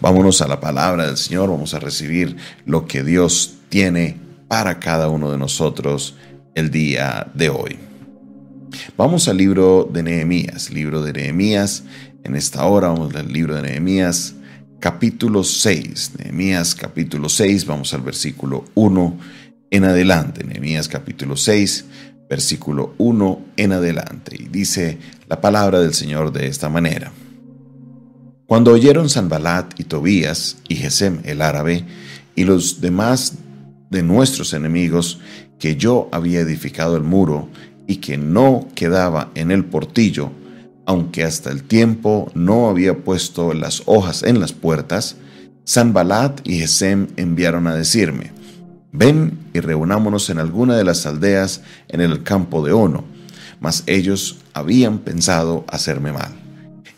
Vámonos a la palabra del Señor, vamos a recibir lo que Dios tiene para cada uno de nosotros el día de hoy. Vamos al libro de Nehemías, libro de Nehemías. En esta hora vamos al libro de Nehemías, capítulo 6. Nehemías, capítulo 6, vamos al versículo 1 en adelante. Nehemías, capítulo 6, versículo 1 en adelante. Y dice la palabra del Señor de esta manera. Cuando oyeron Sanbalat y Tobías y Gesem el árabe y los demás de nuestros enemigos que yo había edificado el muro y que no quedaba en el portillo, aunque hasta el tiempo no había puesto las hojas en las puertas, Sanbalat y Gesem enviaron a decirme, ven y reunámonos en alguna de las aldeas en el campo de Ono, mas ellos habían pensado hacerme mal.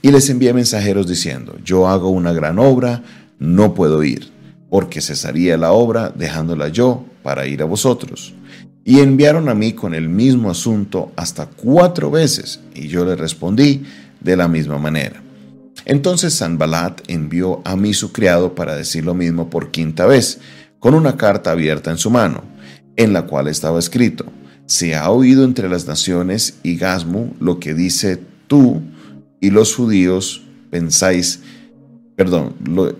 Y les envié mensajeros diciendo, yo hago una gran obra, no puedo ir, porque cesaría la obra dejándola yo para ir a vosotros. Y enviaron a mí con el mismo asunto hasta cuatro veces, y yo le respondí de la misma manera. Entonces Sanbalat envió a mí su criado para decir lo mismo por quinta vez, con una carta abierta en su mano, en la cual estaba escrito, se ha oído entre las naciones y Gasmu lo que dice tú y los judíos pensáis, perdón, lo,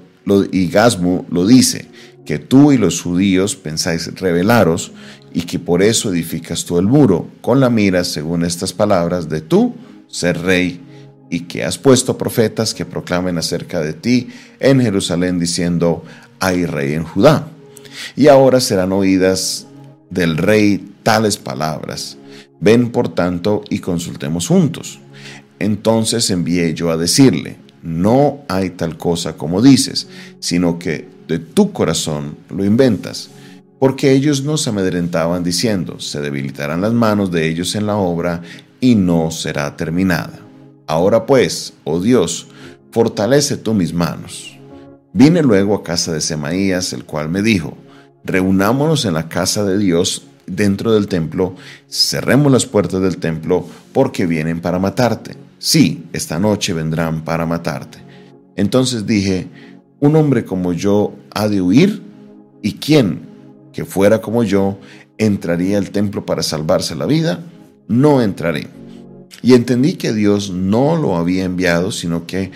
y Gasmu lo dice, que tú y los judíos pensáis rebelaros y que por eso edificas tú el muro, con la mira, según estas palabras, de tú ser rey, y que has puesto profetas que proclamen acerca de ti en Jerusalén diciendo, hay rey en Judá. Y ahora serán oídas del rey tales palabras. Ven por tanto y consultemos juntos. Entonces envié yo a decirle, no hay tal cosa como dices, sino que de tu corazón lo inventas porque ellos no se amedrentaban diciendo, se debilitarán las manos de ellos en la obra y no será terminada. Ahora pues, oh Dios, fortalece tú mis manos. Vine luego a casa de Semaías, el cual me dijo, reunámonos en la casa de Dios dentro del templo, cerremos las puertas del templo, porque vienen para matarte. Sí, esta noche vendrán para matarte. Entonces dije, un hombre como yo ha de huir, ¿y quién que fuera como yo, entraría al templo para salvarse la vida, no entraré. Y entendí que Dios no lo había enviado, sino que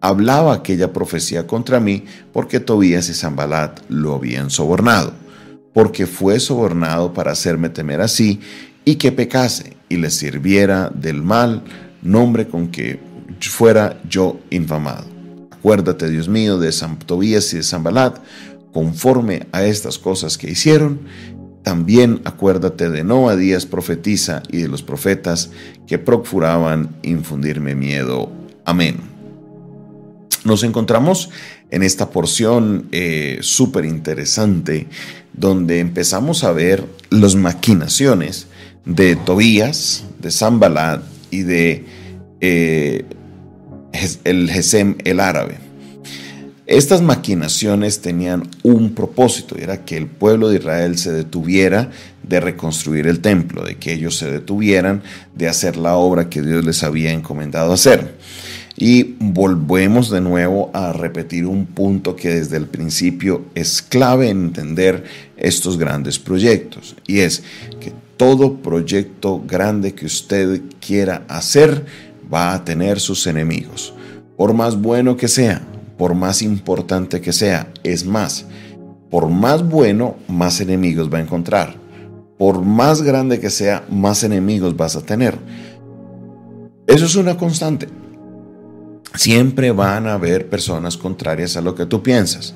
hablaba aquella profecía contra mí porque Tobías y Zambalat lo habían sobornado, porque fue sobornado para hacerme temer así y que pecase y le sirviera del mal nombre con que fuera yo infamado. Acuérdate, Dios mío, de San Tobías y de Zambalat, conforme a estas cosas que hicieron, también acuérdate de Noadías profetiza y de los profetas que procuraban infundirme miedo. Amén. Nos encontramos en esta porción eh, súper interesante donde empezamos a ver las maquinaciones de Tobías, de Zambalat y de eh, el Gesem el árabe. Estas maquinaciones tenían un propósito, era que el pueblo de Israel se detuviera de reconstruir el templo, de que ellos se detuvieran de hacer la obra que Dios les había encomendado hacer. Y volvemos de nuevo a repetir un punto que desde el principio es clave en entender estos grandes proyectos, y es que todo proyecto grande que usted quiera hacer va a tener sus enemigos, por más bueno que sea por más importante que sea. Es más, por más bueno, más enemigos va a encontrar. Por más grande que sea, más enemigos vas a tener. Eso es una constante. Siempre van a haber personas contrarias a lo que tú piensas.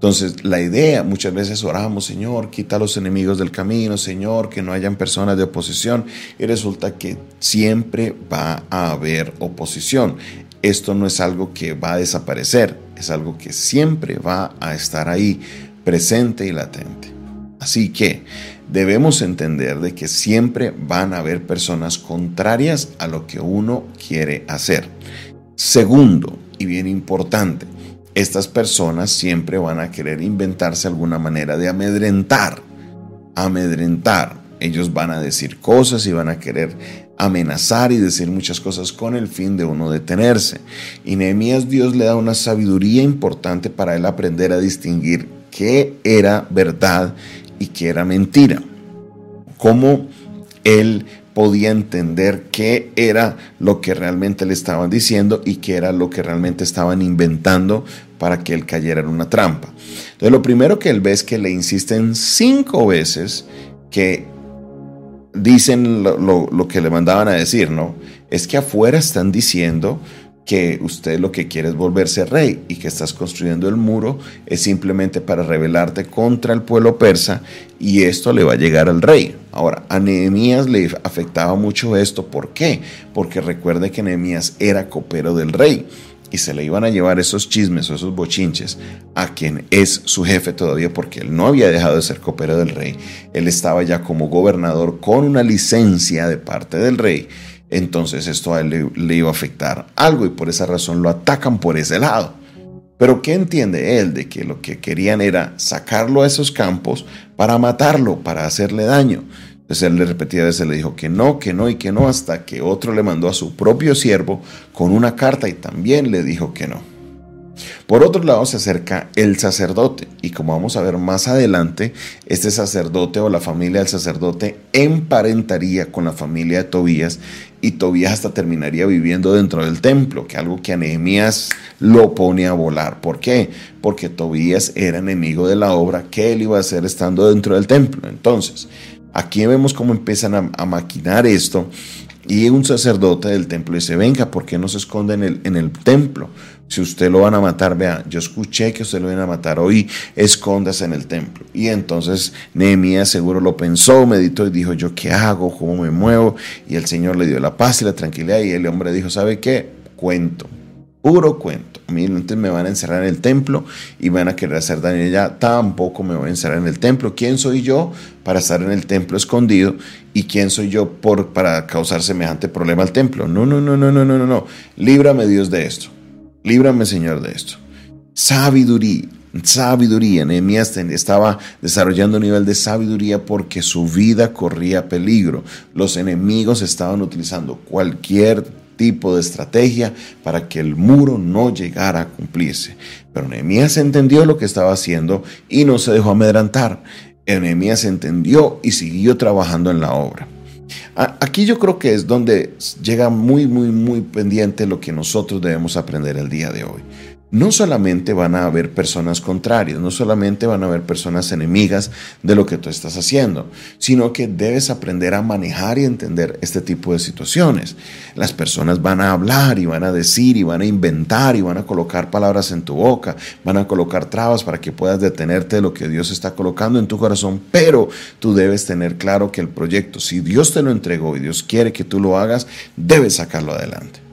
Entonces, la idea, muchas veces oramos, Señor, quita los enemigos del camino, Señor, que no hayan personas de oposición, y resulta que siempre va a haber oposición esto no es algo que va a desaparecer, es algo que siempre va a estar ahí, presente y latente. Así que debemos entender de que siempre van a haber personas contrarias a lo que uno quiere hacer. Segundo, y bien importante, estas personas siempre van a querer inventarse alguna manera de amedrentar. Amedrentar. Ellos van a decir cosas y van a querer amenazar y decir muchas cosas con el fin de uno detenerse. Y Nehemías Dios le da una sabiduría importante para él aprender a distinguir qué era verdad y qué era mentira. Cómo él podía entender qué era lo que realmente le estaban diciendo y qué era lo que realmente estaban inventando para que él cayera en una trampa. Entonces lo primero que él ve es que le insisten cinco veces que dicen lo, que le mandaban a decir, ¿no? Es que afuera están diciendo que usted lo que quiere es volverse rey y que estás construyendo el muro es simplemente para rebelarte contra el pueblo persa y esto le va a llegar al rey. Ahora, a Nehemías le afectaba mucho esto. ¿Por qué? Porque recuerde que Nehemías era copero del rey y se le iban a llevar esos chismes o esos bochinches a quien es su jefe todavía porque él no había dejado de ser copero del rey. Él estaba ya como gobernador con una licencia de parte del rey. Entonces esto a él le, iba a afectar algo y por esa razón lo atacan por ese lado. Pero ¿qué entiende él de que lo que querían era sacarlo a esos campos para matarlo, para hacerle daño? Entonces él le repetía veces, le dijo que no, que no y que no, hasta que otro le mandó a su propio siervo con una carta y también le dijo que no. Por otro lado se acerca el sacerdote y como vamos a ver más adelante, este sacerdote o la familia del sacerdote emparentaría con la familia de Tobías y Tobías hasta terminaría viviendo dentro del templo, que algo que a Nehemías lo pone a volar. ¿Por qué? Porque Tobías era enemigo de la obra que él iba a hacer estando dentro del templo. Entonces, Aquí vemos cómo empiezan a, maquinar esto. Y un sacerdote del templo dice, venga, ¿por qué no se esconde en el, en el templo? Si usted lo van a matar, vea, yo escuché que usted lo van a matar hoy, escóndase en el templo. Y entonces Nehemías seguro lo pensó, meditó y dijo, ¿yo qué hago? ¿Cómo me muevo? Y el Señor le dio la paz y la tranquilidad y el hombre dijo, ¿sabe qué? Cuento, puro cuento entonces me van a encerrar en el templo y van a querer hacer daño allá, tampoco me voy a encerrar en el templo. ¿Quién soy yo para estar en el templo escondido? ¿Y quién soy yo por, para causar semejante problema al templo? No, no, no, no, no, no, no. Líbrame Dios de esto. Líbrame Señor de esto. Sabiduría. Sabiduría. Nehemías estaba desarrollando un nivel de sabiduría porque su vida corría peligro. Los enemigos estaban utilizando cualquier tipo de estrategia para que el muro no llegara a cumplirse. Pero Nehemías entendió lo que estaba haciendo y no se dejó amedrantar. Nehemías entendió y siguió trabajando en la obra. Aquí yo creo que es donde llega muy, muy, muy pendiente lo que nosotros debemos aprender el día de hoy no solamente van a haber personas contrarias, no solamente van a haber personas enemigas de lo que tú estás haciendo, sino que debes aprender a manejar y entender este tipo de situaciones. Las personas van a hablar y van a decir y van a inventar y van a colocar palabras en tu boca, van a colocar trabas para que puedas detenerte de lo que Dios está colocando en tu corazón, pero tú debes tener claro que el proyecto, si Dios te lo entregó y Dios quiere que tú lo hagas, debes sacarlo adelante.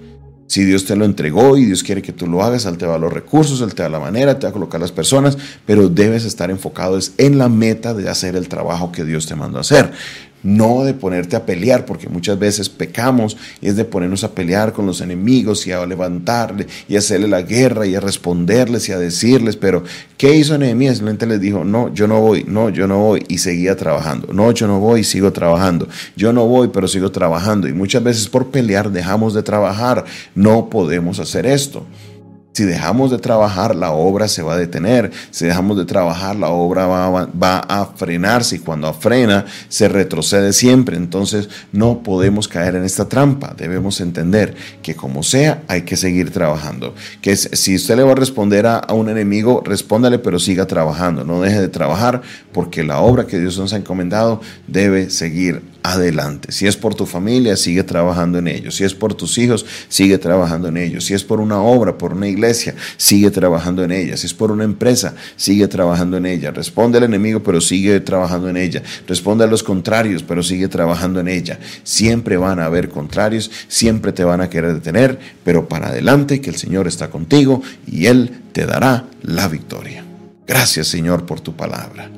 Si Dios te lo entregó y Dios quiere que tú lo hagas, Él te va los recursos, Él te da la manera, te va a colocar las personas, pero debes estar enfocado en la meta de hacer el trabajo que Dios te mandó a hacer no de ponerte a pelear, porque muchas veces pecamos y es de ponernos a pelear con los enemigos y a levantarle y hacerle la guerra y a responderles y a decirles, pero ¿qué hizo Nehemías? Simplemente les dijo, no, yo no voy, no, yo no voy y seguía trabajando, no, yo no voy, sigo trabajando, yo no voy, pero sigo trabajando y muchas veces por pelear dejamos de trabajar, no podemos hacer esto. Si dejamos de trabajar, la obra se va a detener. Si dejamos de trabajar, la obra va, a frenarse y cuando frena, se retrocede siempre. Entonces no podemos caer en esta trampa. Debemos entender que como sea, hay que seguir trabajando. Que si usted le va a responder a, a un enemigo, respóndale, pero siga trabajando. No deje de trabajar porque la obra que Dios nos ha encomendado debe seguir adelante. Si es por tu familia, sigue trabajando en ello. Si es por tus hijos, sigue trabajando en ello. Si es por una obra, por una iglesia, sigue trabajando en ella. Si es por una empresa, sigue trabajando en ella. Responde al enemigo, pero sigue trabajando en ella. Responde a los contrarios, pero sigue trabajando en ella. Siempre van a haber contrarios, siempre te van a querer detener, pero para adelante que el Señor está contigo y Él te dará la victoria. Gracias Señor por tu palabra.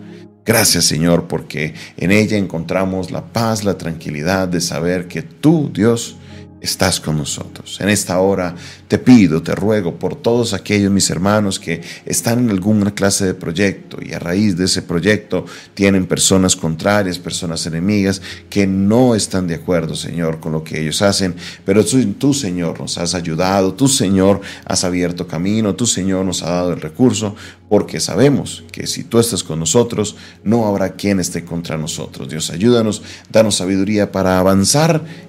Gracias Señor porque en ella encontramos la paz, la tranquilidad de saber que tú, Dios, estás con nosotros. En esta hora te pido, te ruego por todos aquellos mis hermanos que están en alguna clase de proyecto y a raíz de ese proyecto tienen personas contrarias, personas enemigas que no están de acuerdo, Señor, con lo que ellos hacen. Pero tú, Señor, nos has ayudado, tú, Señor, has abierto camino, tú, Señor, nos ha dado el recurso, porque sabemos que si tú estás con nosotros, no habrá quien esté contra nosotros. Dios, ayúdanos, danos sabiduría para avanzar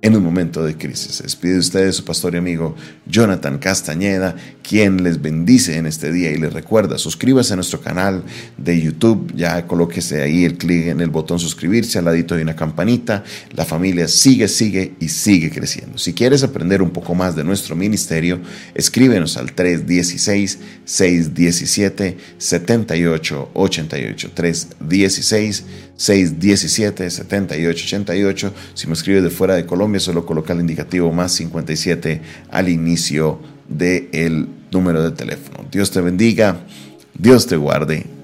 en un momento de crisis. Se despide de ustedes su pastor y amigo Jonathan Castañeda, quien les bendice en este día y les recuerda, suscríbase a nuestro canal de YouTube, ya colóquese ahí el clic en el botón suscribirse, al ladito de una campanita, la familia sigue, sigue y sigue creciendo. Si quieres aprender un poco más de nuestro ministerio, escríbenos al 316-617-7888, 316 617 7888. Si me escribe de fuera de Colombia, solo coloca el indicativo más 57 al inicio del número de teléfono. Dios te bendiga, Dios te guarde